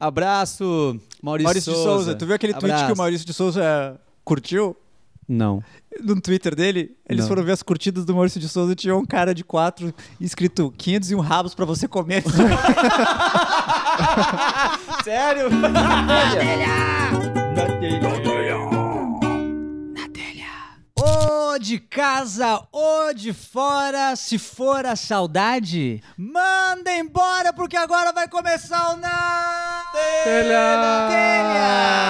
Abraço, Maurício, Maurício de Souza. Tu viu aquele tweet Abraço. que o Maurício de Souza curtiu? Não. No Twitter dele, eles Não. foram ver as curtidas do Maurício de Souza e tinha um cara de quatro escrito 501 rabos pra você comer. Sério? De casa, ô de fora, se for a saudade, manda embora porque agora vai começar o Na Telha! Telha!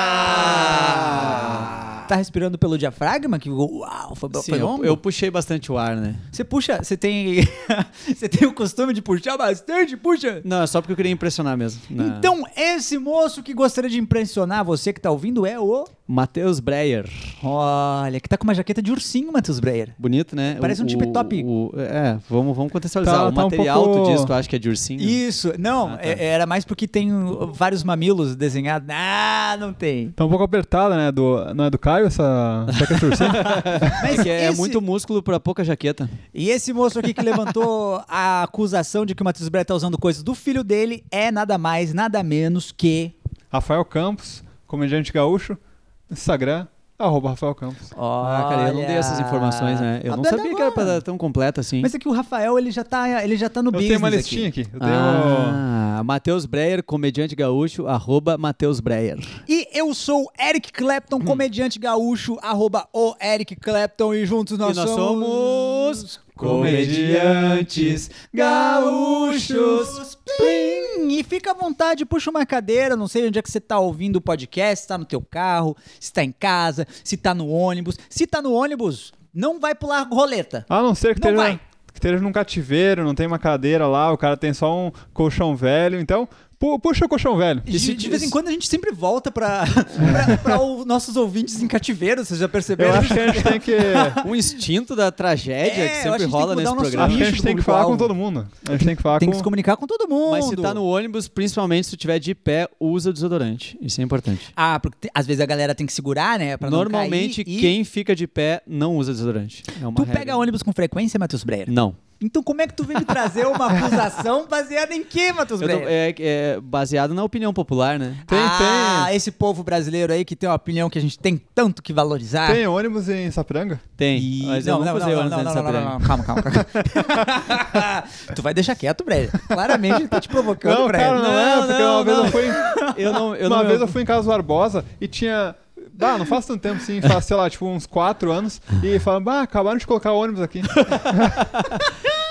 Tá respirando pelo diafragma? Que uau, foi, Sim, foi eu, eu puxei bastante o ar, né? Você puxa, você tem você tem o costume de puxar bastante, puxa. Não, é só porque eu queria impressionar mesmo. Não. Então, esse moço que gostaria de impressionar você que tá ouvindo é o Matheus Breyer. Olha, que tá com uma jaqueta de ursinho, Matheus Breyer. Bonito, né? Parece um O- tip top. o- é, vamos, vamos contextualizar. Tá- o tá um material pouco- tu diz, tu acha que é de ursinho? Isso, não, Ah, tá. é- era mais porque tem vários mamilos desenhados. Ah, não tem. Tá um pouco apertada, né? Do, não é do Caio essa jaqueta ursinho? Mas É é esse- muito músculo pra pouca jaqueta. E esse moço aqui que levantou a acusação de que o Matheus Breyer tá usando coisas do filho dele é nada mais, nada menos que. Rafael Campos, comediante gaúcho, Instagram, arroba Rafael Campos. Ah, cara, eu não dei essas informações, né? Eu não sabia que era pra dar tão completa assim. Mas é que o Rafael, ele já tá, ele já tá no Eu business tenho uma aqui. listinha aqui. Eu tenho. Ah, Matheus Breyer, comediante gaúcho, arroba Matheus Breyer. E eu sou o Eric Clapton, comediante gaúcho, arroba o Eric Clapton, e juntos nós, E nós somos comediantes gaúchos. Plim! E fica à vontade, puxa uma cadeira, não sei onde é que você tá ouvindo o podcast, se tá no teu carro, se tá em casa, se tá no ônibus. Se tá no ônibus, não vai pular roleta. A não ser que Não esteja, que esteja num cativeiro, não tem uma cadeira lá, o cara tem só um colchão velho. Então, puxa o colchão velho. De, se- de vez em quando a gente sempre volta pra, pra, pra os nossos ouvintes em cativeiro, vocês já perceberam? Eu acho que a gente tem que. Um instinto da tragédia É, que sempre rola que nesse programa. Acho que a gente tem que falar com todo mundo. A gente tem que falar Tem com. que se comunicar com todo mundo. Mas se tá no ônibus, principalmente se tu tiver de pé, usa desodorante. Isso é importante. Ah, porque te- às vezes a galera tem que segurar, né? Pra não Normalmente, cair e- quem fica de pé não usa desodorante. É uma Tu regra. pega ônibus com frequência, Matheus Breyer? Não. Então como é que tu veio me trazer uma acusação baseada em quê, Matheus Breyer? é, é baseado na opinião popular, né? Tem, ah, tem. esse povo brasileiro aí que tem uma opinião que a gente tem tanto que valorizar. Tem ônibus em Sapiranga? Tem. E- Mas eu não, não, antes não, dessa não, não, não, calma, calma, calma. tu vai deixar quieto, Breyer. Claramente ele tá te provocando, Não, Breyer. cara, não, Não, é, porque não, uma vez não. eu fui. em- Eu não. Eu uma não, vez eu fui em Casa Barbosa e tinha. Ah, não faz tanto tempo assim, faz, sei lá, tipo uns 4 anos. E falaram, bah, acabaram de colocar ônibus aqui.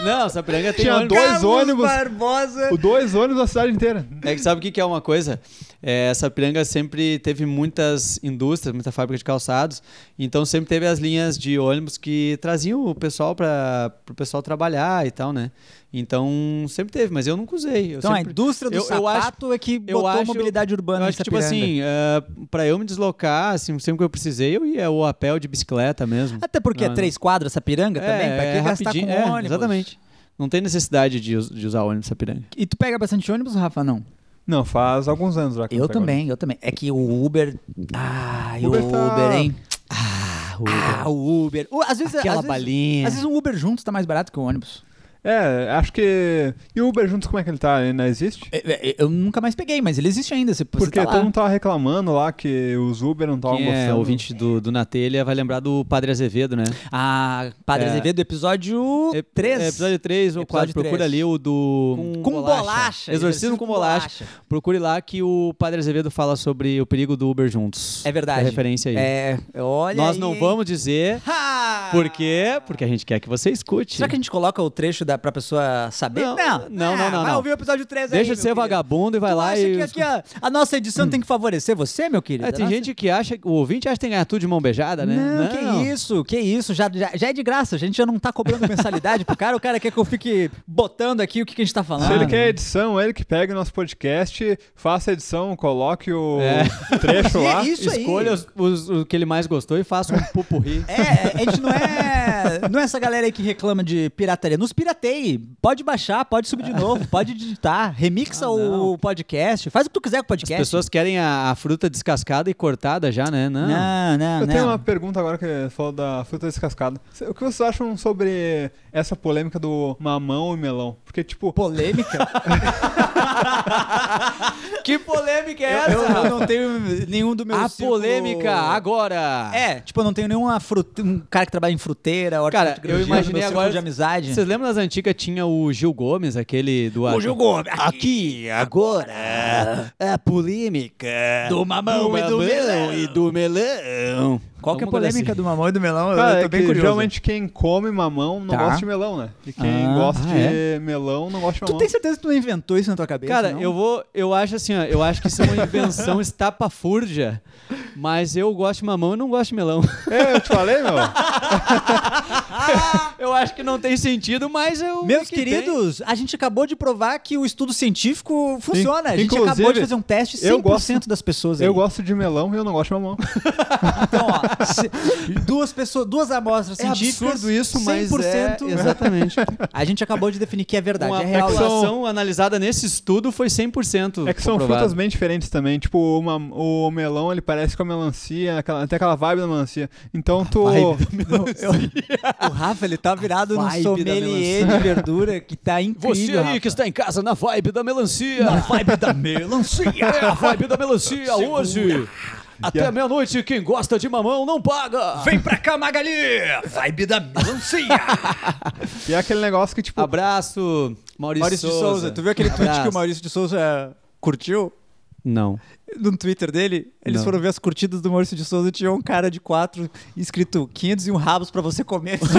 Não, Sapiranga tem Tinha ônibus. dois Carlos ônibus. Barbosa. O dois ônibus da cidade inteira. É que sabe o que, que é uma coisa? É, Sapiranga sempre teve muitas indústrias, muita fábrica de calçados, então sempre teve as linhas de ônibus que traziam o pessoal para o pessoal trabalhar e tal, né? Então sempre teve, mas eu nunca usei. Eu Então a sempre- indústria do eu- eu acho- sapato é que botou a acho- mobilidade urbana Eu acho que, tipo assim, é, pra eu me deslocar, assim, sempre que eu precisei, eu ia ou a pé ou de bicicleta mesmo. Até porque Não, é três quadras Sapiranga também, pra que gastar com rapidinho, é, ônibus? Exatamente. Não tem necessidade de, de usar ônibus Sapiranga. E tu pega bastante ônibus, Rafa? Não. Não, faz alguns anos já que Eu também, eu também. É que o Uber. Ai, o Uber Uber, tá- hein? Ah, Ah, o Uber. O- Às vezes, Aquela às vezes, balinha. às vezes um Uber juntos tá mais barato que o ônibus. É, acho que. E o Uber juntos, como é que ele tá? Ele não existe? É, é, Eu nunca mais peguei, mas ele existe ainda. Você, você Porque tá lá. todo mundo tava reclamando lá que os Uber não estavam Quem é gostando. ouvinte do, do Na Telha vai lembrar do Padre Azevedo, né? Ah, Padre É. Azevedo, episódio É- 3. é, episódio 3 ou Episódio 4. Procura três. ali o do. Com bolacha. Exorcismo com bolacha. Procure lá que o Padre Azevedo fala sobre o perigo do Uber juntos. É verdade. É referência aí. É, olha Nós aí, não hein? vamos dizer Ha! por quê, porque a gente quer que você escute. Será que a gente coloca o trecho da, pra pessoa saber? Não, não, não, Ah, não, Vai não. ouvir o episódio 3 aí, Deixa de meu ser querido. vagabundo e vai Tu lá acha e. que aqui a, a nossa edição tem que favorecer você, meu querido? É, A tem nossa- gente que acha, o ouvinte acha que tem que ganhar tudo de mão beijada, né? Não, que isso, que isso. Já, já, já é de graça, a gente já não tá cobrando mensalidade pro cara, o cara quer que eu fique botando aqui o que, que a gente tá falando. Se ele quer edição, ele que pegue o nosso podcast, faça a edição, coloque o É. trecho lá. Isso aí. Escolha os, os- o que ele mais gostou e faça um pupurri. É, a gente não é, não é essa galera aí que reclama de pirataria. Nos pirateie. Pode baixar, pode subir de novo, pode digitar, remixa Ah, o podcast, faz o que tu quiser com o As podcast. pessoas querem a, a fruta descascada e cortada já, né? Não. Não, não, Eu não. tenho uma pergunta agora que falou da fruta descascada. O que vocês acham sobre essa polêmica do mamão e melão? Porque, tipo, Polêmica? Que polêmica é eu, eu não tenho nenhum do meu A círculo- polêmica agora. É, tipo, eu não tenho nenhuma frute... um cara que trabalha em fruteira, Cara, eu imaginei agora- de amizade. Vocês lembram das antigas? Tinha o Gil Gomes, aquele do. O Gil Gomes, Aqui, agora. A polêmica. Do mamão e do melão. e do melão. Qual que é a polêmica assim. do mamão e do melão? Eu cara, tô é bem que curioso. geralmente quem come mamão não Tá. gosta de melão, né? E quem Ah, gosta ah, de é? melão não gosta de Tu mamão. tem certeza que tu não inventou isso na tua cabeça? Cara, não? eu vou. Eu acho assim, ó. Eu acho que isso é uma invenção estapafúrdia. Mas eu gosto de mamão e não gosto de melão. É, eu te falei, meu. eu acho que não tem sentido, mas eu. Meus que tem. queridos, a gente acabou de provar que o estudo científico funciona. A gente Inclusive, acabou de fazer um teste 100% eu gosto- das pessoas aí. Eu gosto de melão e eu não gosto de mamão. Então, ó, se- duas pessoas, duas amostras É científicas, absurdo isso, mas 100%. é, exatamente. A gente acabou de definir que é verdade, Uma é real. isso. população analisada nesse estudo foi 100% É que são comprovado. frutas bem diferentes também. Tipo, o, mam- o melão, ele parece com a melancia, aquela, tem aquela vibe da melancia. Então tu... O Rafa, ele tá virado da sommelier de verdura que tá incrível, Você aí Rafa. que está em casa na vibe da melancia. Na vibe da melancia. É a vibe da melancia hoje. Até Yeah. meia-noite, quem gosta de mamão não paga. Vem pra cá, Magali! Vibe da melancia. E é aquele negócio que, tipo... Abraço, Maurício, Maurício de Souza. Tu viu aquele tweet Abraço. que o Maurício de Souza curtiu? Não. No Twitter dele, eles Não. foram ver as curtidas do Maurício de Souza e tinha um cara de quatro escrito 501 rabos pra você comer.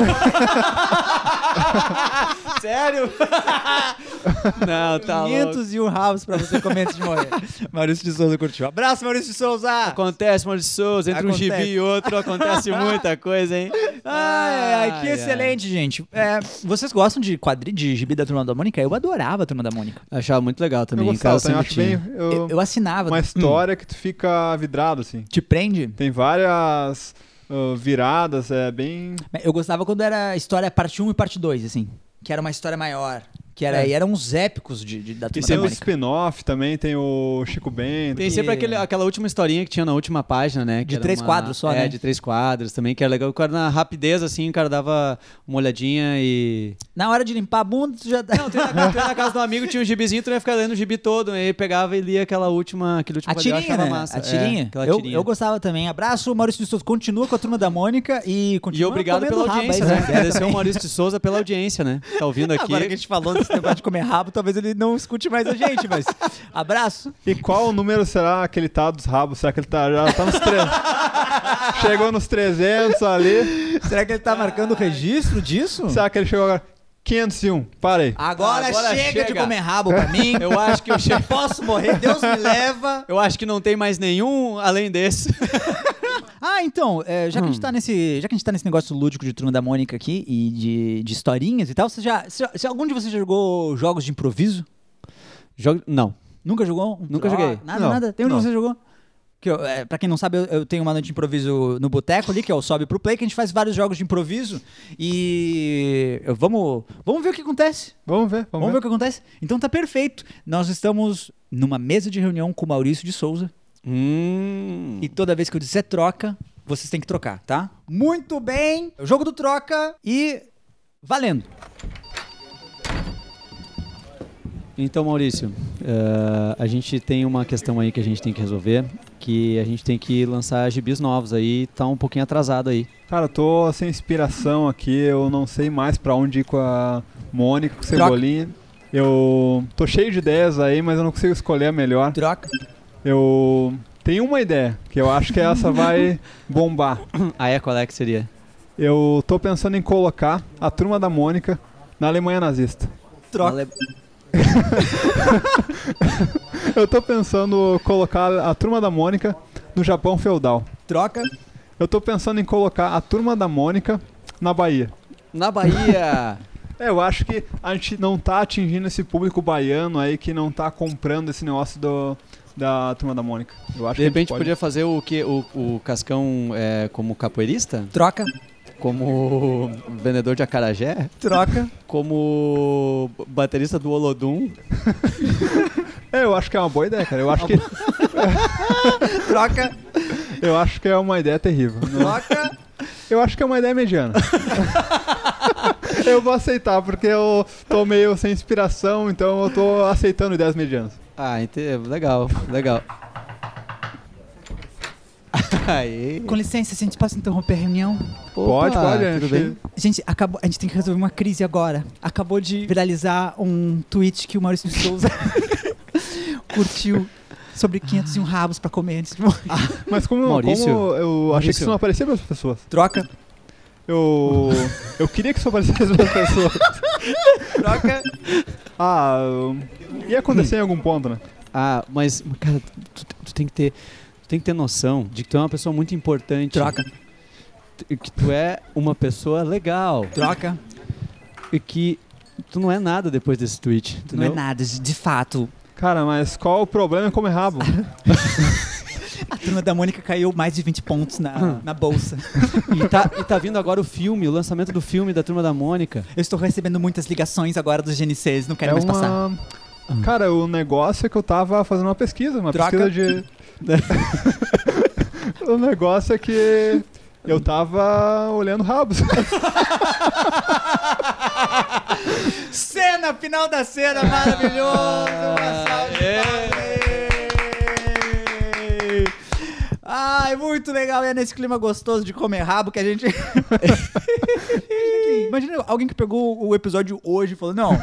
Sério? não, tá louco. 501 rabos pra você comer antes de morrer. Maurício de Souza curtiu. Abraço, Maurício de Souza! Acontece, Maurício de Souza, entre Acontece. um gibi e outro, acontece muita coisa, hein? Ai, ai, que excelente, gente. É, vocês gostam de quadrinho de gibi da Turma da Mônica? Eu adorava a Turma da Mônica. Achava muito legal Eu também. em gostava também, sempre acho bem... eu- Eu, eu assinava. Uma Hum, história que tu fica vidrado, assim. te prende? Tem várias ah, viradas, é bem... Eu gostava quando era história parte 1 e parte 2, assim. Que era uma história maior. Que era, É. e eram uns épicos de, de- da E Turma tem da o Mônica. spin-off também, tem o Chico Bento. Tem sempre aquele- aquela última historinha que tinha na última página, né? que De era três uma- quadros só, é, né? de três quadros também, que era legal. O cara, na rapidez, assim, o cara dava uma olhadinha e. Na hora de limpar a bunda, tu já... Não, tu ia na, tu ia na casa do amigo, tinha um gibizinho, tu ia ficar lendo o gibi todo. Aí pegava e lia aquela última, aquele último A tirinha, né? massa. A tirinha. É, aquela eu, tirinha. eu gostava também. Abraço, Maurício de Souza. Continua com a Turma da Mônica e E continua obrigado comendo pela audiência, aí, né? né? Agradecer ao Maurício de Souza pela audiência, né? Tá ouvindo aqui. Agora que a gente falou desse negócio de comer rabo, talvez ele não escute mais a gente, mas abraço. E qual número será que ele tá dos rabos? Será que ele tá, já tá nos 300? chegou nos 300 ali. Será que ele tá marcando o registro disso? Será que ele chegou agora? 501, parei. Agora, Agora chega, de chega. comer rabo pra mim. Eu acho que eu che- posso morrer, Deus me leva. Eu acho que não tem mais nenhum além desse. Ah, então, é, já, que a gente tá nesse, já que a gente tá nesse negócio lúdico de Turma da Mônica aqui e de, de historinhas e tal, você já, se, se algum de vocês já jogou jogos de improviso? Jogo... Não. Nunca jogou? Nunca Ah, joguei. Nada, Não, nada. Tem um de não. vocês jogou? Que eu, é, pra quem não sabe, eu, eu tenho uma noite de improviso no boteco ali, que é o Sobe Pro Play, que a gente faz vários jogos de improviso. E eu- vamos, vamos ver o que acontece. Vamos ver, Vamos, vamos, ver o que acontece. Então tá perfeito. Nós estamos numa mesa de reunião com o Maurício de Souza. Hum. E toda vez que eu disser troca, vocês têm que trocar, tá? Muito bem! O jogo do troca e. Valendo! Então, Maurício, eh, a gente tem uma questão aí que a gente tem que resolver, que a gente tem que lançar gibis novos aí, tá um pouquinho atrasado aí. Cara, eu tô sem inspiração aqui, eu não sei mais pra onde ir com a Mônica, com o Troca. Cebolinha. Eu tô cheio de ideias aí, mas eu não consigo escolher a melhor. Troca. Eu tenho uma ideia, que eu acho que essa vai bombar. Ah, é? Qual é que seria? Eu tô pensando em colocar a turma da Mônica na Alemanha nazista. Troca. Ale- Eu tô pensando colocar a turma da Mônica no Japão feudal. Troca. Eu tô pensando em colocar a turma da Mônica na Bahia. Na Bahia! É, eu acho que a gente não tá atingindo esse público baiano aí que não tá comprando esse negócio do, da turma da Mônica. Eu acho De que a gente repente pode- podia fazer o que o, o Cascão é, como capoeirista? Troca. como vendedor de acarajé, Troca. como baterista do Olodum. É, eu acho que é uma boa ideia, cara. Eu acho que, Troca. eu acho que é uma ideia terrível. Troca. Eu acho que é uma ideia mediana. eu vou aceitar, porque eu tô meio sem inspiração, então eu tô aceitando ideias medianas. Ah, ente- legal, legal. Aí. Com licença, a gente possa interromper a reunião? Pode, pode, tudo bem? Gente, acabou, a gente tem que resolver uma crise agora. Acabou de viralizar um tweet que o Maurício de Souza curtiu sobre 501 rabos pra comer antes de morrer. Mas como, Maurício? como eu achei que isso não aparecia para as pessoas. Troca. Eu, eu queria que isso aparecesse para as pessoas. Troca. Ah, ia acontecer em algum ponto, né? Ah, mas, cara, tu, tu- tem que ter. Tu tem que ter noção de que tu é uma pessoa muito importante. Troca. E Que tu é uma pessoa legal. Troca. E que tu não é nada depois desse tweet. Não é Entendeu? nada, de fato. Cara, mas qual o problema em comer rabo? A turma da Mônica caiu mais de 20 pontos na, na bolsa. E tá, e tá vindo agora o filme, o lançamento do filme da Turma da Mônica. Eu estou recebendo muitas ligações agora dos GNCs, não quero é mais passar. uma... Cara, o negócio é que eu tava fazendo uma pesquisa, uma Troca. pesquisa de... o negócio é que eu tava olhando rabos. Cena, final da cena, maravilhoso! Uma salva de palmas. Ai, muito legal. E é nesse clima gostoso de comer rabo que a gente. Imagina alguém que pegou o episódio hoje e falou: Não,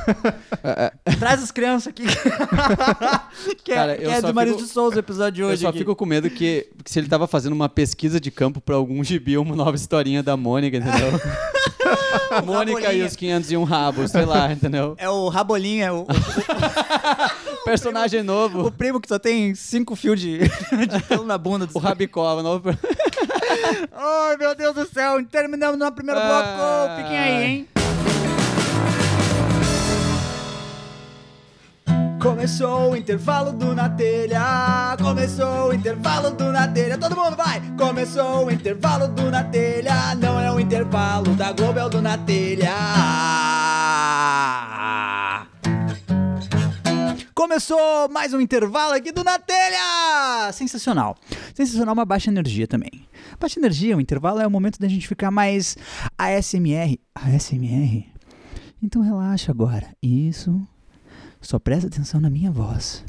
traz as crianças aqui. que é, Cara, que eu é só do Marido fico- de Souza o episódio de Eu hoje. só aqui. fico com medo que, que se ele tava fazendo uma pesquisa de campo pra algum gibi, uma nova historinha da Mônica, entendeu? Mônica e Rabolinha. os 501 rabos, sei lá, entendeu? É o Rabolinha, o, Personagem o novo, primo que só tem cinco fios de, de pelo na bunda. o Rabicó, o novo... Ai, meu Deus do céu, terminamos no primeiro bloco. Ai. Fiquem aí, hein? Começou o intervalo do Na Telha. Começou o intervalo do Na Telha. Todo mundo vai! Começou o intervalo do Na Telha. Não é o intervalo da Globo, é o do Na Telha. Começou mais um intervalo aqui do Na Telha! Sensacional. Sensacional, uma baixa energia também. Baixa energia, o intervalo é o momento da gente ficar mais ASMR. ASMR? Então relaxa agora. Isso. Só presta atenção na minha voz.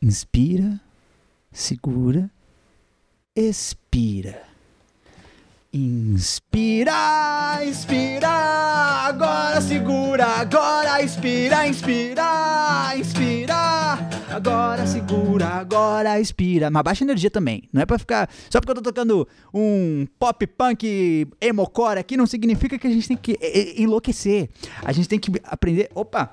Inspira, segura, expira. Inspira, inspira, agora segura, agora inspira, inspira, inspira, agora segura, agora expira. Mas baixa energia também, não é pra ficar. Só porque eu tô tocando um pop punk emocore aqui, não significa que a gente tem que enlouquecer. A gente tem que aprender. Opa!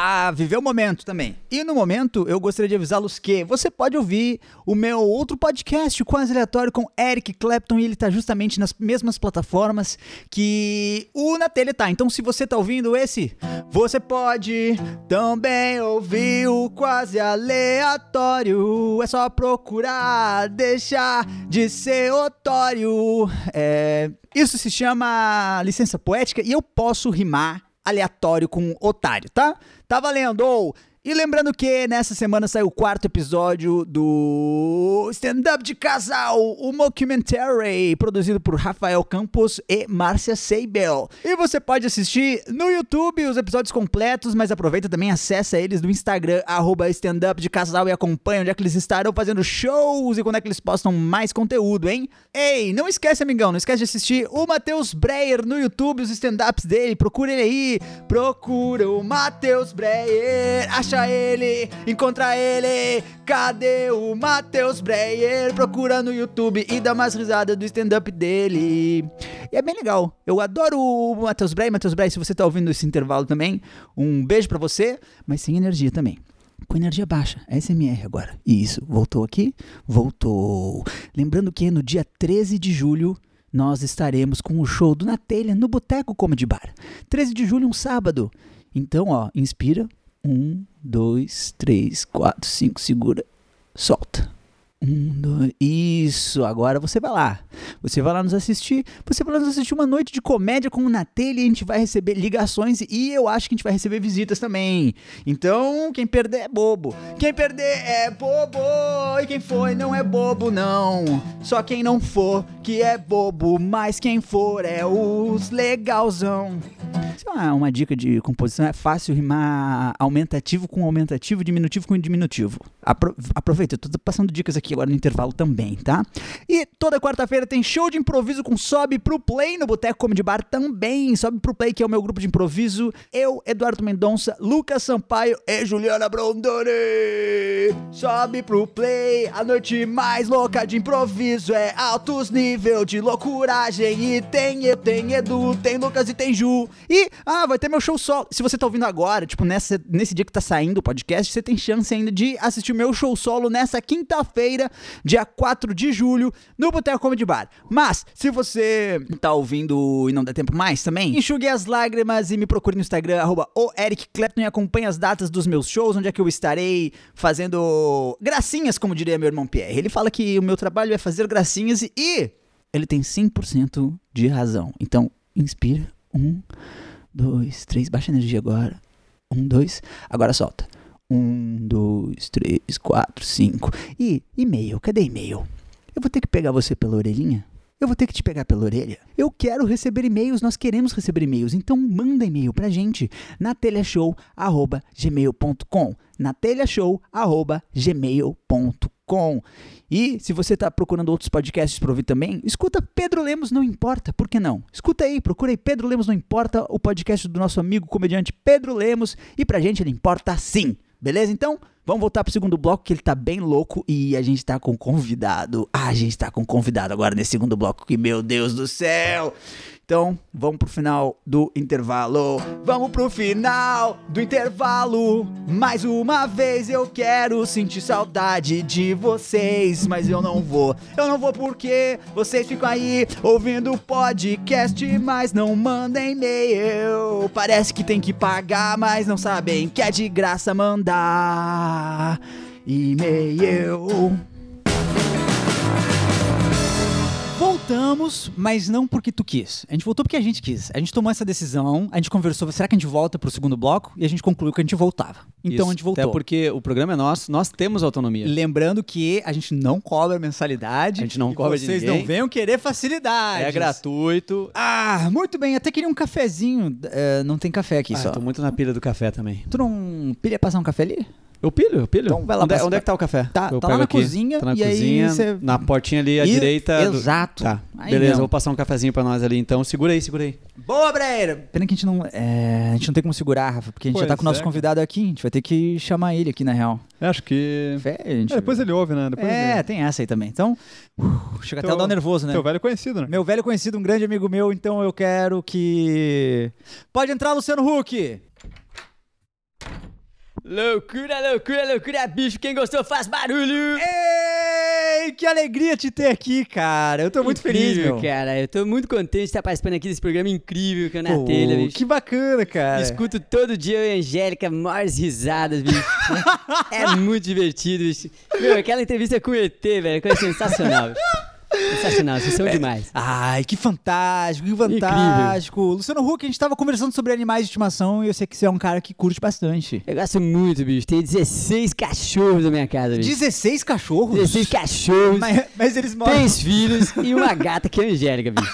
A viver o momento também. E no momento, eu gostaria de avisá-los que você pode ouvir o meu outro podcast, o Quase Aleatório, com Eric Clapton, e ele tá justamente nas mesmas plataformas que o Na Telha tá. Então, se você tá ouvindo esse, você pode também ouvir o Quase Aleatório. É só procurar, deixar de ser otório. É, Isso se chama licença poética e eu posso rimar aleatório com otário, tá? Tá valendo! E lembrando que nessa semana saiu o quarto episódio do Stand-Up de Casal, o mockumentary, produzido por Rafael Campos e Márcia Seibel. E você pode assistir no YouTube os episódios completos, mas aproveita também, acessa eles no Instagram, arroba stand-up de casal e acompanha onde é que eles estarão fazendo shows e quando é que eles postam mais conteúdo, hein? Ei, não esquece, amigão, não esquece de assistir o Matheus Breyer no YouTube, os stand-ups dele, procura ele aí, procura o Matheus Breyer, acha ele, encontra ele, cadê o Matheus Breyer? Procura no YouTube e dá umas risadas do stand-up dele. E é bem legal, eu adoro o Matheus Breyer, Matheus Breyer, se você tá ouvindo esse intervalo também, um beijo pra você, mas sem energia também com energia baixa, SMR agora. Isso, voltou aqui? Voltou. Lembrando que no dia 13 de julho nós estaremos com o show do Na Telha no Boteco Comedy Bar. 13 de julho, um sábado. Então, ó, inspira. Um, dois, três, quatro, cinco, segura, solta. Um, dois. Isso, agora você vai lá. Você vai lá nos assistir. Você vai lá nos assistir uma noite de comédia com o Natelha e a gente vai receber ligações e eu acho que a gente vai receber visitas também. Então, quem perder é bobo. Quem perder é bobo. E quem foi não é bobo, não. Só quem não for que é bobo. Mas quem for é os legalzão. Isso é uma dica de composição. É fácil rimar aumentativo com aumentativo, diminutivo com diminutivo. Apro aproveita, eu tô passando dicas aqui agora no intervalo também, tá? E toda quarta-feira tem show de improviso com Sobe Pro Play no Boteco Comedy Bar também. Sobe Pro Play, que é o meu grupo de improviso. Eu, Eduardo Mendonça, Lucas Sampaio e Juliana Brondoni. Sobe Pro Play, a noite mais louca de improviso. É altos nível de loucuragem. E tem eu, tem Edu, tem Lucas e tem Ju. E, ah, vai ter meu show solo. Se você tá ouvindo agora, tipo, nessa, nesse dia que tá saindo o podcast, você tem chance ainda de assistir meu show solo nessa quinta-feira, dia 4 de julho, no Boteco Comedy Bar. Mas, se você tá ouvindo e não dá tempo mais também, enxugue as lágrimas e me procure no Instagram, arroba o Eric Clapton, e acompanhe as datas dos meus shows, onde é que eu estarei fazendo gracinhas, como diria meu irmão Pierre. Ele fala que o meu trabalho é fazer gracinhas e ele tem 100% de razão. Então, inspira. Um, dois, três. Baixa energia agora. Um, dois. Agora solta. Um, dois, três, quatro, cinco. E e-mail? Cadê e-mail? Eu vou ter que pegar você pela orelhinha? Eu vou ter que te pegar pela orelha? Eu quero receber e-mails, nós queremos receber e-mails, então manda e-mail pra gente na telhashow.gmail.com na telhashow.gmail.com E se você tá procurando outros podcasts pra ouvir também, escuta Pedro Lemos Não Importa, por que não? Escuta aí, procura aí Pedro Lemos Não Importa, o podcast do nosso amigo comediante Pedro Lemos, e pra gente ele importa sim. Beleza? Então, vamos voltar pro segundo bloco, que ele tá bem louco e a gente tá com convidado. Ah, a gente tá com convidado agora nesse segundo bloco, que meu Deus do céu! Então, vamos pro final do intervalo. Vamos pro final do intervalo. Mais uma vez eu quero sentir saudade de vocês, mas eu não vou. Eu não vou porque vocês ficam aí ouvindo podcast, mas não mandem e-mail. Parece que tem que pagar, mas não sabem que é de graça mandar e-mail. Voltamos, mas não porque tu quis. A gente voltou porque a gente quis. A gente tomou essa decisão, a gente conversou, será que a gente volta pro segundo bloco? E a gente concluiu que a gente voltava. Então Isso, a gente voltou. Até porque o programa é nosso, nós temos autonomia. Lembrando que a gente não cobra mensalidade. A gente não cobra de Vocês não venham querer facilidade. É gratuito. Ah, muito bem. Até queria um cafezinho. É, não tem café aqui Ah, só. tô muito na pilha do café também. Tu não pilha passar um café ali? Eu pilho, eu pilho. Então vai lá, onde, é- passa- onde é que tá o café? Tá- Eu tá lá na aqui. cozinha, Tá na e aí cozinha, você- na portinha ali à E- direita. do- Exato. Tá. Aí Beleza, mesmo. vou passar um cafezinho pra nós ali então. Segura aí, segura aí. Boa, Breira! Pena que a gente não. é, a gente não tem como segurar, Rafa, porque a gente já tá Pois com o nosso é, convidado aqui. A gente vai ter que chamar ele aqui, na real. Acho que. Fé, a gente- É, depois ele ouve, né? Depois É, ele... tem essa aí também. Então, uh, chega até a Teu- dar um nervoso, né? Teu velho conhecido, né? Meu velho conhecido, um grande amigo meu, então eu quero que. Pode entrar, Luciano Huck! Loucura, loucura, loucura, bicho. Quem gostou faz barulho. Ei, que alegria te ter aqui, cara. Eu tô muito feliz, Incrível, meu. cara. Eu tô muito contente de estar participando aqui desse programa incrível que é na Pô, telha, bicho. que bacana, cara. Escuto todo dia eu e a Angélica, maiores risadas, bicho. é muito divertido, bicho. Meu, aquela entrevista com o ET, velho, foi sensacional, bicho. Sensacional, vocês são demais. Ai, que fantástico, que fantástico. Luciano Huck, a gente tava conversando sobre animais de estimação e eu sei que você é um cara que curte bastante. Eu gosto muito, bicho. Tem 16 cachorros na minha casa, bicho. 16 cachorros? 16 cachorros. Mas, mas eles moram. Três filhos e uma gata que é Angélica, bicho.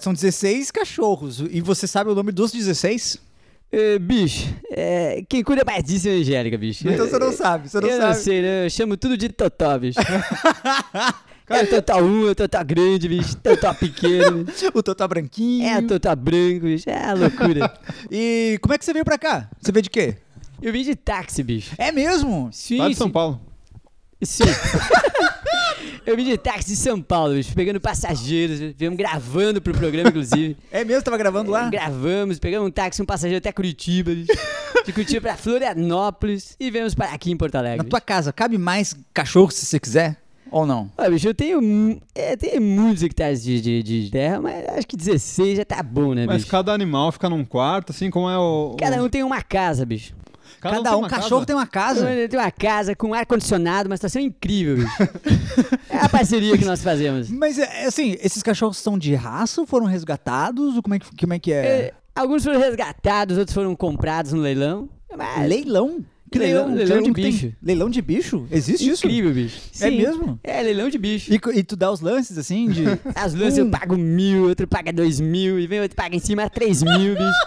São 16 cachorros. E você sabe o nome dos 16? Eh, bicho, é, quem cuida mais disso é a Angélica, bicho. Então você não sabe, você não eu sabe. não sei, né? Eu chamo tudo de Totó, bicho. é o Totó 1, é o Totó grande, bicho. Totó pequeno. bicho. O Totó branquinho. É o Totó branco, bicho. É a loucura. E como é que você veio pra cá? Você veio de quê? Eu vim de táxi, bicho. É mesmo? Sim, Lá de. São Paulo. Sim. Eu vim de táxi de São Paulo, bicho, pegando passageiros, viemos gravando pro programa, inclusive. É mesmo? Tava gravando lá? Gravamos, pegamos um táxi, um passageiro até Curitiba, bicho. De Curitiba pra Florianópolis e viemos para aqui em Porto Na Alegre. tua casa, cabe mais cachorro se você quiser? Ou não? Olha, bicho, eu tenho, é, tenho muitos hectares de, de, de terra, mas acho que 16 já tá bom, né, Mas bicho? cada animal fica num quarto, assim como é o. o- Cada um tem uma casa, bicho. Cada um Cada tem um, uma cachorro casa? tem uma casa. Tem uma casa com ar-condicionado, uma situação incrível, bicho. é a parceria que nós fazemos. Mas, é, assim, esses cachorros são de raça ou foram resgatados? Ou como é que, como é, que é? É, alguns foram resgatados, outros foram comprados no leilão. Mas Leilão? Que Leilão- leilão? leilão de que tem? bicho. Leilão de bicho? Existe isso? incrível, bicho. É Sim. mesmo? É, leilão de bicho. E, e tu dá os lances, assim, de... As lances eu Hum. pago mil, outro paga dois mil, e vem outro paga em cima três mil, bicho.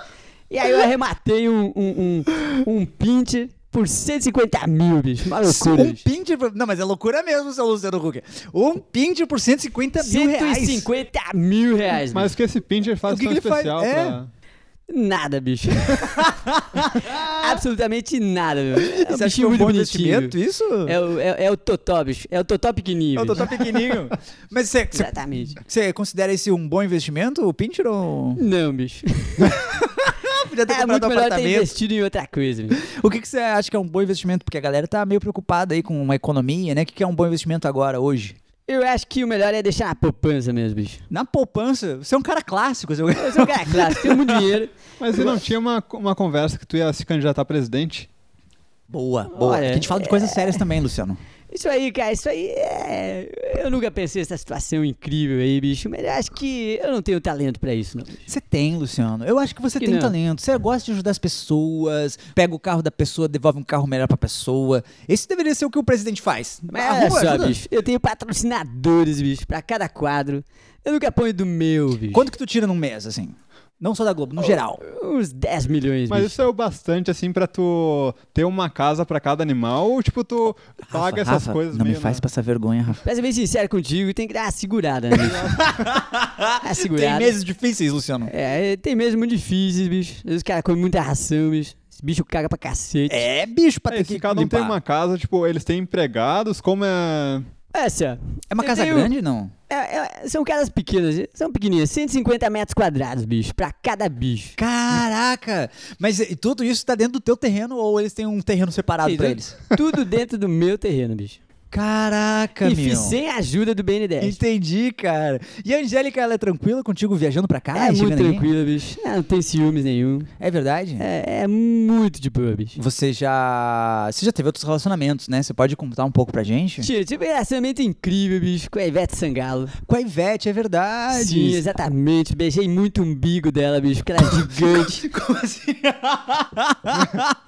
E aí eu arrematei um, um, um, um pincher por 150 mil, bicho. Uma loucura, um pincher... por- Não, mas é loucura mesmo, seu Luciano Huck. Um pincher por 150 mil reais. 150 mil reais, Mas o que esse Pincher faz O que que ele faz? especial É. pra... Nada, bicho. Absolutamente nada, meu. É um Você bichinho é um muito bom bonitinho. investimento, isso? É o, é, é o totó, bicho. É o totó pequenininho. Tô bicho. tão pequenininho. Mas você- você Exatamente. você considera esse um bom investimento, o pincher, ou... Não, bicho. Podia ter É comprado muito um melhor ter apartamento. investido em outra coisa, bicho. O que, que você acha que é um bom investimento? Porque a galera tá meio preocupada aí com uma economia, né? O que, que é um bom investimento agora, hoje? Eu acho que o melhor é deixar na poupança mesmo, bicho. Na poupança, você é um cara clássico. Você... Eu sou um cara clássico, tenho muito dinheiro. Mas e não tinha uma, uma conversa que tu ia se candidatar a presidente? Boa, boa. Olha, a gente fala de coisas sérias também, Luciano. Isso aí, cara, isso aí é. Eu nunca pensei nessa situação incrível aí, bicho. Mas eu acho que eu não tenho talento pra isso, não. bicho. Você tem, Luciano. Eu acho que você Que tem não. talento. Você gosta de ajudar as pessoas, pega o carro da pessoa, devolve um carro melhor pra pessoa. Esse deveria ser o que o presidente faz. Mas A olha rua só, ajuda. bicho. Eu tenho patrocinadores, bicho, pra cada quadro. Eu nunca ponho do meu, bicho. Quanto que tu tira num mês, assim? Não só da Globo, no geral. Uns 10 milhões, Mas bicho. isso é o bastante, assim, pra tu ter uma casa pra cada animal? Ou, tipo, tu paga essas Rafa, coisas Não me meio faz na- passar vergonha, Rafa. Pra ser bem sincero contigo, tem que dar uma segurada, né, bicho? segurada. Tem meses difíceis, Luciano. É, tem meses muito difíceis, bicho. Às vezes os caras comem muita ração, bicho. Esse bicho caga pra cacete. É, bicho, pra É, ter se que cada um tem limpar. uma casa, tipo, eles têm empregados, como é... Essa. É uma eu casa tenho- grande, não? É, é, são casas pequenas, são pequenininhas, 150 metros quadrados, bicho, pra cada bicho. Caraca! Mas e tudo isso tá dentro do teu terreno ou eles têm um terreno separado Sim, pra eles? Tudo dentro do meu terreno, bicho. Caraca, e meu. fiz sem a ajuda do BNDES. Entendi, cara. E a Angélica, ela é tranquila contigo viajando pra cá? é e muito tranquilo, bicho. É, não tem ciúmes nenhum. É verdade? É, é muito de boa, bicho. Você já. Você já teve outros relacionamentos, né? Você pode contar um pouco pra gente? Tia, tive um relacionamento incrível, bicho, com a Ivete Sangalo. Com a Ivete, é verdade. Sim, exatamente. Beijei muito o umbigo dela, bicho, porque ela é gigante. Como assim?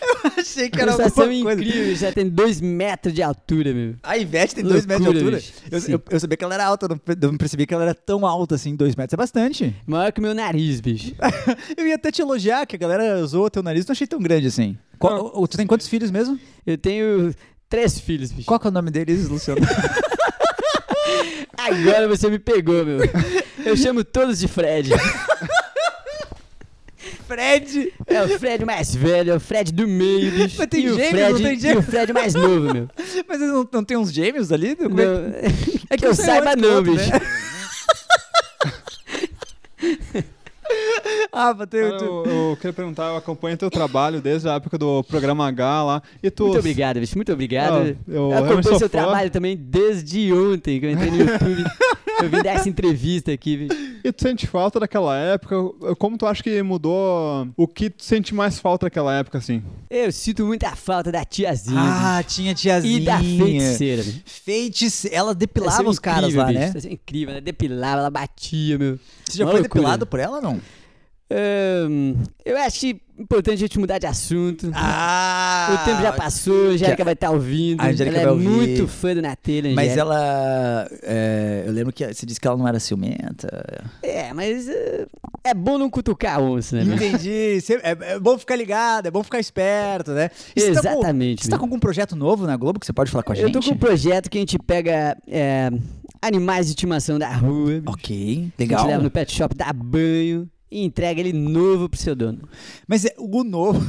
Eu achei que era Uma coisa. incrível, já tem dois metros de altura, meu. A Ivete tem dois metros de altura. Eu, eu, eu sabia que ela era alta, eu não, percebi que ela era tão alta assim, dois metros. É bastante. Maior que o meu nariz, bicho. Eu ia até te elogiar, que a galera zoou teu nariz, não achei tão grande assim. Qual- tu tem quantos filhos mesmo? Eu tenho três filhos, bicho. Qual que é o nome deles, Luciano? Agora você me pegou, meu. Eu chamo todos de Fred. Fred! É o Fred mais velho, é o Fred do meio, bicho. Mas tem e o gêmeos, Fred, não tem E o gêmeos? Fred mais novo, meu. Mas eles não, não tem uns gêmeos ali? É que- Não, É que eu um saiu saiba que não, outro, bicho. né? Ah, tem, Cara, tu- eu, eu queria perguntar, eu acompanho teu trabalho desde a época do programa H lá. E tu. Muito obrigado, bicho. Muito obrigado. Ah, eu eu acompanho seu fã. trabalho também desde ontem, que eu entrei no YouTube. Eu vim dar essa entrevista aqui, bicho. E tu sente falta daquela época? Como tu acha que mudou? O que tu sente mais falta daquela época, assim? Eu sinto muita falta da tiazinha. Ah, tinha tiazinha. bicho. e da feiticeira, bicho. Feiticeira. Ela Ela depilava os caras lá, bicho. né? Saiu incrível, ela depilava, ela batia, meu. Você já Uma foi loucura. depilado por ela ou não? Eu acho importante a gente mudar de assunto. Ah! o tempo já passou, a Angélica vai estar ouvindo. A Angélica ela vai é ouvir. muito fã do Natelha, Mas ela. é, eu lembro que você disse que ela não era ciumenta. É, mas eh, é bom não cutucar a onça, né? Entendi. É, é bom ficar ligado, é bom ficar esperto, né? E você tá com- Exatamente, Você tá com algum projeto novo na Globo que você pode falar com a gente? Eu tô com um projeto que a gente pega é, animais de estimação da rua. Ok, A legal. gente leva no pet shop, dá banho e entrega ele novo pro seu dono. Mas é, o novo.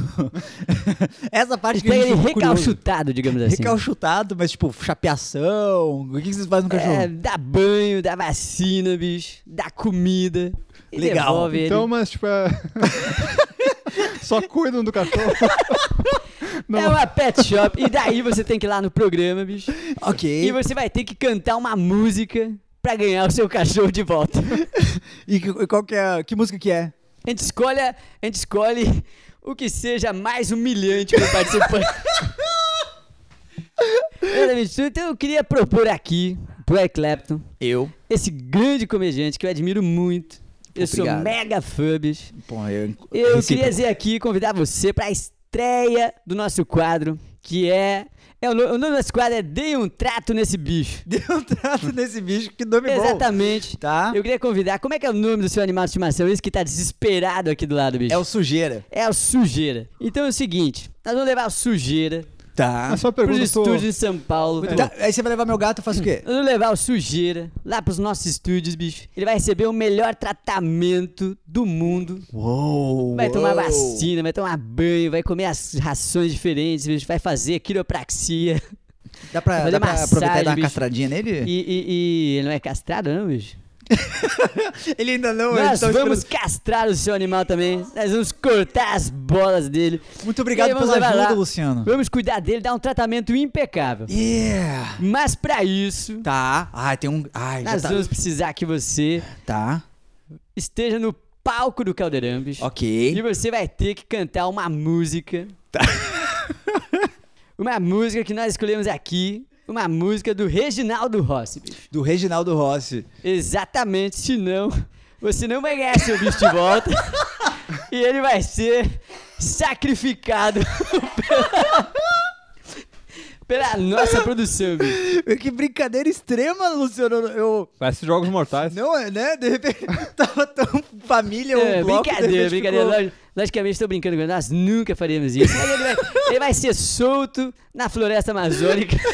Essa A parte gente que ele recalchutado, digamos assim. Recalchutado, mas tipo, chapeação. O que que vocês fazem no cachorro? É, dá banho, dá vacina, bicho, dá comida. E Legal. devolve Então, ele. mas tipo é. Só cuidam do cachorro. Não. É uma pet shop. E daí você tem que ir lá no programa, bicho. ok. E você vai ter que cantar uma música pra ganhar o seu cachorro de volta. E qual que é. Que música que é? A gente escolhe, a gente escolhe o que seja mais humilhante para o participante. Então eu queria propor aqui pro Eric Clapton, Eu. esse grande comediante que eu admiro muito. Eu sou Obrigado. mega fã, bicho. Pô, eu, Eu recíproco. queria dizer aqui, convidar você para a estreia do nosso quadro, que é. É o, no- o nome desse quadro é Dei um Trato Nesse Bicho. Deu um trato nesse bicho, que nome bom. Exatamente. Tá? Eu queria convidar. Como é que é o nome do seu animal de estimação? Esse que tá desesperado aqui do lado, bicho. É o sujeira. É o Sujeira. Então é o seguinte: nós vamos levar o Sujeira Tá. A sua pros pergunta, tô... estúdios em São Paulo. Tá, Aí você vai levar meu gato, eu faço o quê? Nós vamos levar o Sujeira lá pros nossos estúdios, bicho. Ele vai receber o melhor tratamento do mundo. Uou! Vai tomar uou. vacina, vai tomar banho, vai comer as rações diferentes, bicho, vai fazer quiropraxia. Dá pra, dá pra aproveitar e massagem, dar uma bicho. castradinha nele? E, e- e ele não é castrado, não, bicho? Ele ainda não, Nós tá vamos esperando- castrar o seu animal também. Nós vamos cortar as bolas dele. Muito obrigado pela ajuda, lá. Luciano. Vamos cuidar dele, dar um tratamento impecável. Yeah! Mas pra isso, Tá. Ai, tem um. Ai, nós tá. vamos precisar que você Tá. esteja no palco do Caldeirão, bicho. E Ok. você vai ter que cantar uma música. Tá. uma música que nós escolhemos aqui. Uma música do Reginaldo Rossi, bicho. Do Reginaldo Rossi. Exatamente, senão você não vai ganhar seu bicho de volta. e ele vai ser sacrificado pela, pela nossa produção, bicho. Que brincadeira extrema, Luciano. Eu. Parece jogos mortais. Não, é, né? De repente tava tão família o É, bloco, de brincadeira, brincadeira. ficou- Log- Logicamente, estou brincando com ele. Nós nunca faríamos isso. Mas ele vai, ele vai ser solto na floresta amazônica.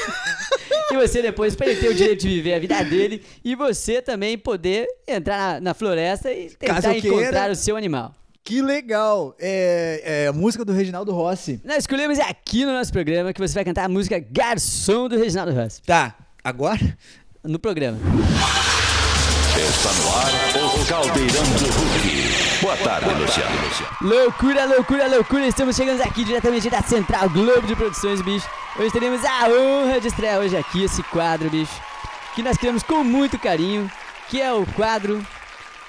e você depois, para ele ter o direito de viver a vida dele. E você também poder entrar na, na floresta e Caso tentar queira. encontrar o seu animal. Que legal. É, é a música do Reginaldo Rossi. Nós escolhemos aqui no nosso programa que você vai cantar a música Garçom do Reginaldo Rossi. Tá. Agora? No programa. Está no ar o Caldeirão do Hulk. Boa tarde, Luciano. Loucura, loucura, loucura. Estamos chegando aqui diretamente da Central Globo de Produções, bicho. Hoje teremos a honra de estrear hoje aqui esse quadro, bicho. Que nós criamos com muito carinho. Que é o quadro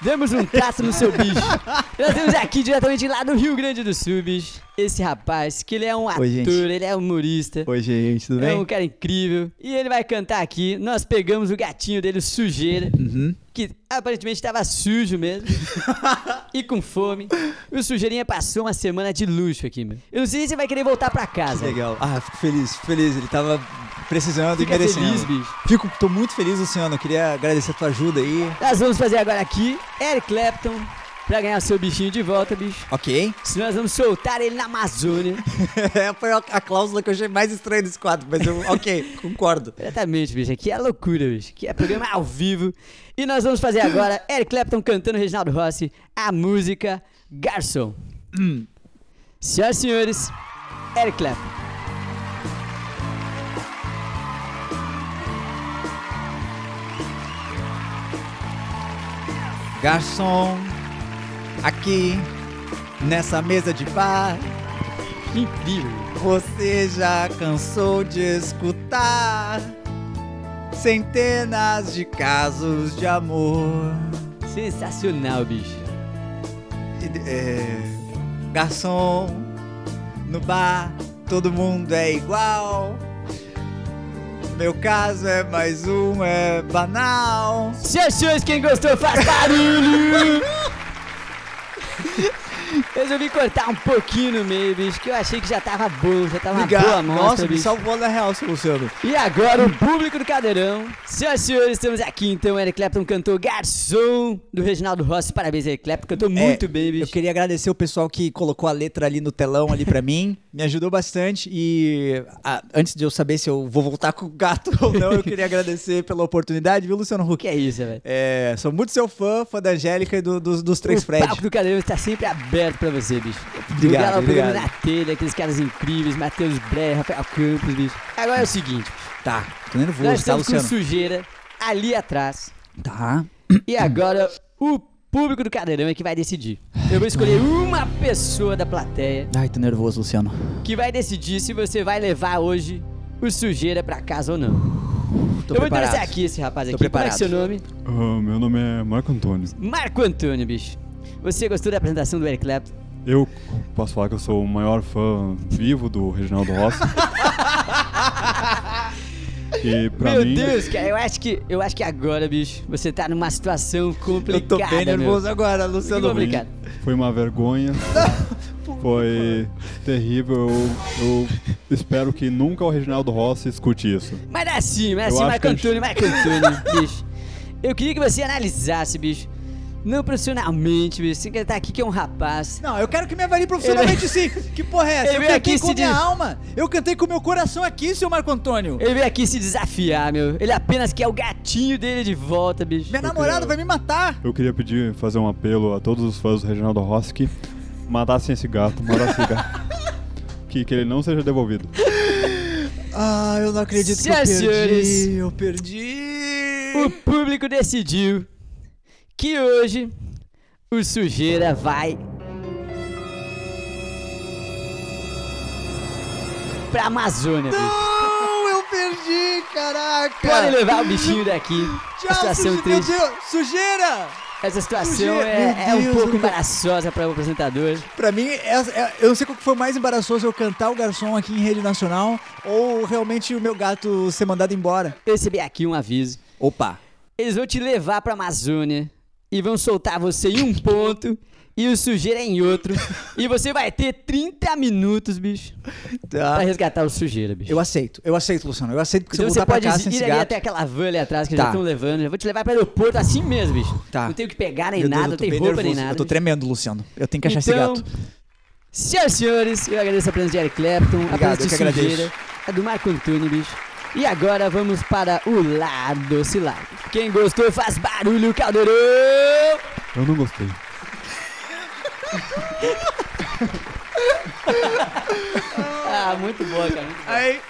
Demos um traço no seu bicho. Nós temos aqui diretamente lá do Rio Grande do Sul, bicho. Esse rapaz, que ele é um ator, Oi, ele é humorista. Oi, gente, tudo É um cara incrível. E ele vai cantar aqui. Nós pegamos o gatinho dele, o Sujeira, Uhum. que aparentemente estava sujo mesmo. e com fome. E o Sujeirinha passou uma semana de luxo aqui, meu. Eu não sei se vai querer voltar pra casa. Legal. Ah, fico feliz, fico feliz. Ele tava precisando Fica e merecendo. feliz, bicho. Fico, tô muito feliz, Luciano. Queria agradecer a tua ajuda aí. Nós vamos fazer agora aqui Eric Clapton pra ganhar seu bichinho de volta, bicho. Ok. Se nós vamos soltar ele na Amazônia. Foi a, cláusula que eu achei mais estranha desse quadro, mas eu, ok, concordo. Exatamente, bicho. Aqui é loucura, bicho. Aqui é programa ao vivo. E nós vamos fazer agora Eric Clapton cantando Reginaldo Rossi a música Garçom. Senhoras e senhores, Eric Clapton. Garçom, aqui nessa mesa de bar, incrível. você já cansou de escutar centenas de casos de amor. Sensacional, bicho. É, garçom, no bar todo mundo é igual. Meu caso é mais um, é banal. Senhoras e senhores, quem gostou faz barulho! Resolvi cortar um pouquinho no meio, bicho, que eu achei que já tava bom, já tava uma boa Nossa, mostra, me bicho. salvou na real, seu Luciano. E agora o público do Cadeirão. Senhoras e senhores, estamos aqui então. Eric Clapton cantou Garçom do Reginaldo Rossi. Parabéns, Eric Clapton. Cantou muito É, bem, Eu bicho. queria agradecer o pessoal que colocou a letra ali no telão ali pra mim. Me ajudou bastante e ah, antes de eu saber se eu vou voltar com o gato ou não, eu queria agradecer pela oportunidade, viu, Luciano Huck? que é isso, velho? É, sou muito seu fã, fã da Angélica e do- dos, dos três o Fred. do Cadeirão está sempre aberto pra você, bicho. Obrigado, obrigado. na telha, aqueles caras incríveis, Matheus Breyer, Rafael Campos, bicho. Agora é o seguinte, bicho. Tá, tô nervoso, Nós tá, estamos com Luciano? sujeira ali atrás. Tá. E agora o público do Cadeirão é que vai decidir. Eu vou escolher uma pessoa da plateia Ai, tô nervoso, Luciano. que vai decidir se você vai levar hoje o sujeira pra casa ou não. Tô eu vou preparado. entrevistar aqui esse rapaz Tô aqui. Como é que é seu nome? Ah, meu nome é Marco Antônio. Marco Antônio, bicho. Você gostou da apresentação do Eric Clapton? Eu posso falar que eu sou o maior fã vivo do Reginaldo Rossi. e pra Meu mim, Deus, cara, eu acho que eu acho que agora, bicho, você tá numa situação Eu complicada. tô bem nervoso meu. agora, Luciano. complicado. foi uma vergonha. Foi terrível. Eu, eu espero que nunca o Reginaldo Rossi escute isso. Mas é assim, mas é Eu assim, Marco que a gente- Antônio, Marco Antônio, bicho. Eu queria que você analisasse, bicho. Não profissionalmente, bicho. Você que tá aqui que é um rapaz. Não, eu quero que me avalie profissionalmente sim. Que porra é essa? Ele Eu veio cantei aqui com minha diz- alma. Eu cantei com meu coração aqui, seu Marco Antônio. Ele veio aqui se desafiar, meu. Ele apenas quer o gatinho dele de volta, bicho. Minha namorada vai me matar. Eu queria pedir, fazer um apelo a todos os fãs do Reginaldo Rossi que matassem esse gato, matassem esse gato. Que, que ele não seja devolvido. Ah, eu não acredito que eu Senhoras perdi. senhores. Eu perdi. O público decidiu que hoje o sujeira vai pra Amazônia, bicho. Não, eu perdi, caraca. Pode levar o bichinho daqui. Tchau, a situação suje... meu triste. Deus, sujeira. Essa situação Sujeira. é, é um pouco embaraçosa para o apresentador. Pra mim, essa- é- eu não sei qual que foi mais embaraçoso, eu cantar o garçom aqui em rede nacional ou realmente o meu gato ser mandado embora. Eu recebi aqui um aviso. Opa. Eles vão te levar pra Amazônia e vão soltar você em um ponto e o sujeira em outro. e você vai ter 30 minutos, bicho, pra Tá. resgatar o sujeira, bicho. Eu aceito, eu aceito, Luciano. Eu aceito que se eu Então você pra pode casa ir até aquela van ali atrás que Tá. já estão levando. Já vou te levar pro aeroporto assim mesmo, bicho. Tá. Não tenho que pegar nem Meu nada, não tem bem roupa nem nervoso. nada. Eu tô bicho. tremendo, Luciano. Eu tenho que achar então, esse gato. Senhoras e senhores, eu agradeço a presença de Eric Clapton, a Obrigado, presença eu de agradeço. Sujeira, a do Marco Antônio, bicho. E agora vamos para o lado doce lado. Quem gostou faz barulho, caldeirão! Eu não gostei. Ah, muito boa, cara. muito boa. Aí,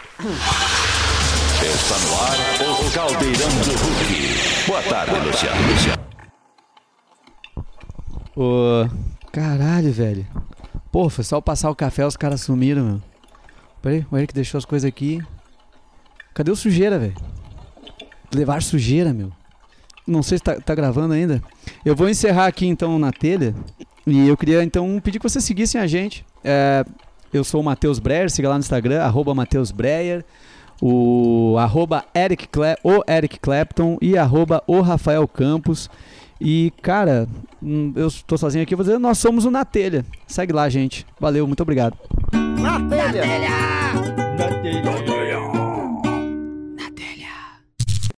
Está no ar o Caldeirão do Hulk. Boa tarde, Luciano. Luciano. Ô, caralho, velho. Pô, foi só passar o café, os caras sumiram, meu. Peraí, o Eric deixou as coisas aqui. Cadê o sujeira, velho? Levar sujeira, meu. Não sei se tá, tá gravando ainda. Eu vou encerrar aqui então na telha. E eu queria então pedir que vocês seguissem a gente. É, eu sou o Matheus Breyer, siga lá no Instagram, arroba Matheus Breyer, o arroba Eric Cle- o Eric Clapton e arroba o Rafael Campos. E, cara, hum, eu tô sozinho aqui, vou dizer, nós somos o Na Telha. Segue lá, gente. Valeu, muito obrigado. na telha. Telha!